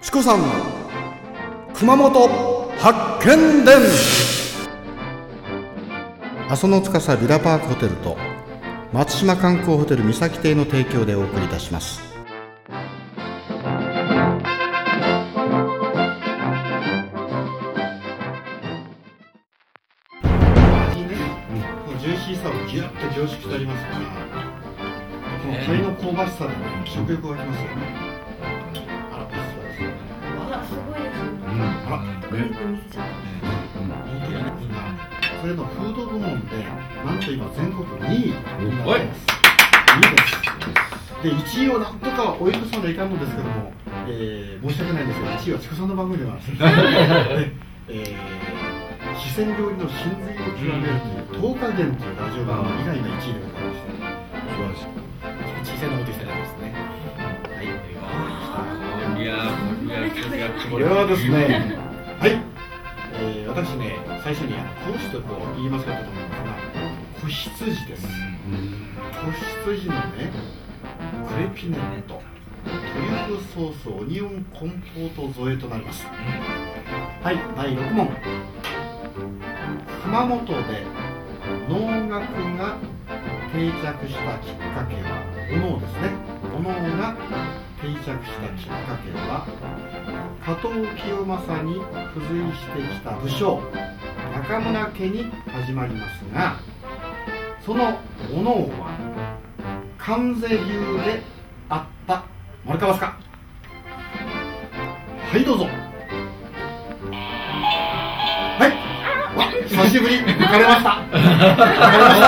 チコさん熊本発見伝阿蘇の司ビラパークホテルと松島観光ホテル三崎邸の提供でお送りいたしますジューシーさをギュッと凝縮してありますから、この鶏の香ばしさでね、食欲湧きますよね。ね、今、それのフード部門で、なん。と今、全国2位になってます。2位です。で、1位をなん。とか追い越さないかん。のですけども、えー、申し訳ないん。ですが、1位は筑さん。の番組ではあります。でえー四川料理の真髄を極めるという10日限というラジオ番組以外の1位でございまして小さいのことしたらですね。はい、あいやー、いやー、これはですね、はい、えー、私ね、最初にあの講師と言いますかと思いますが、子羊です。子羊のね、クレピネット、トリュフソースオニオンコンポート添えとなります。はい、第6問。熊本で能楽が定着したきっかけは、お能ですね。お能が定着したきっかけは、加藤清正に付随してきた武将中村家に始まりますがそのお能は関西流であった丸川すかはいどうぞ。はいわ久しぶり抜かれました。抜かれました。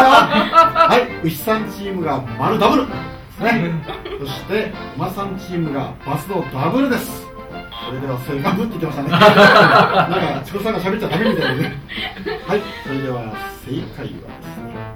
はい牛さんチームが丸ダブル。ねそして馬さんチームがバスのダブルです。それでは正解ぶって言ってましたね。なんかチコさんが喋っちゃダメみたいなね。はいそれでは正解はですね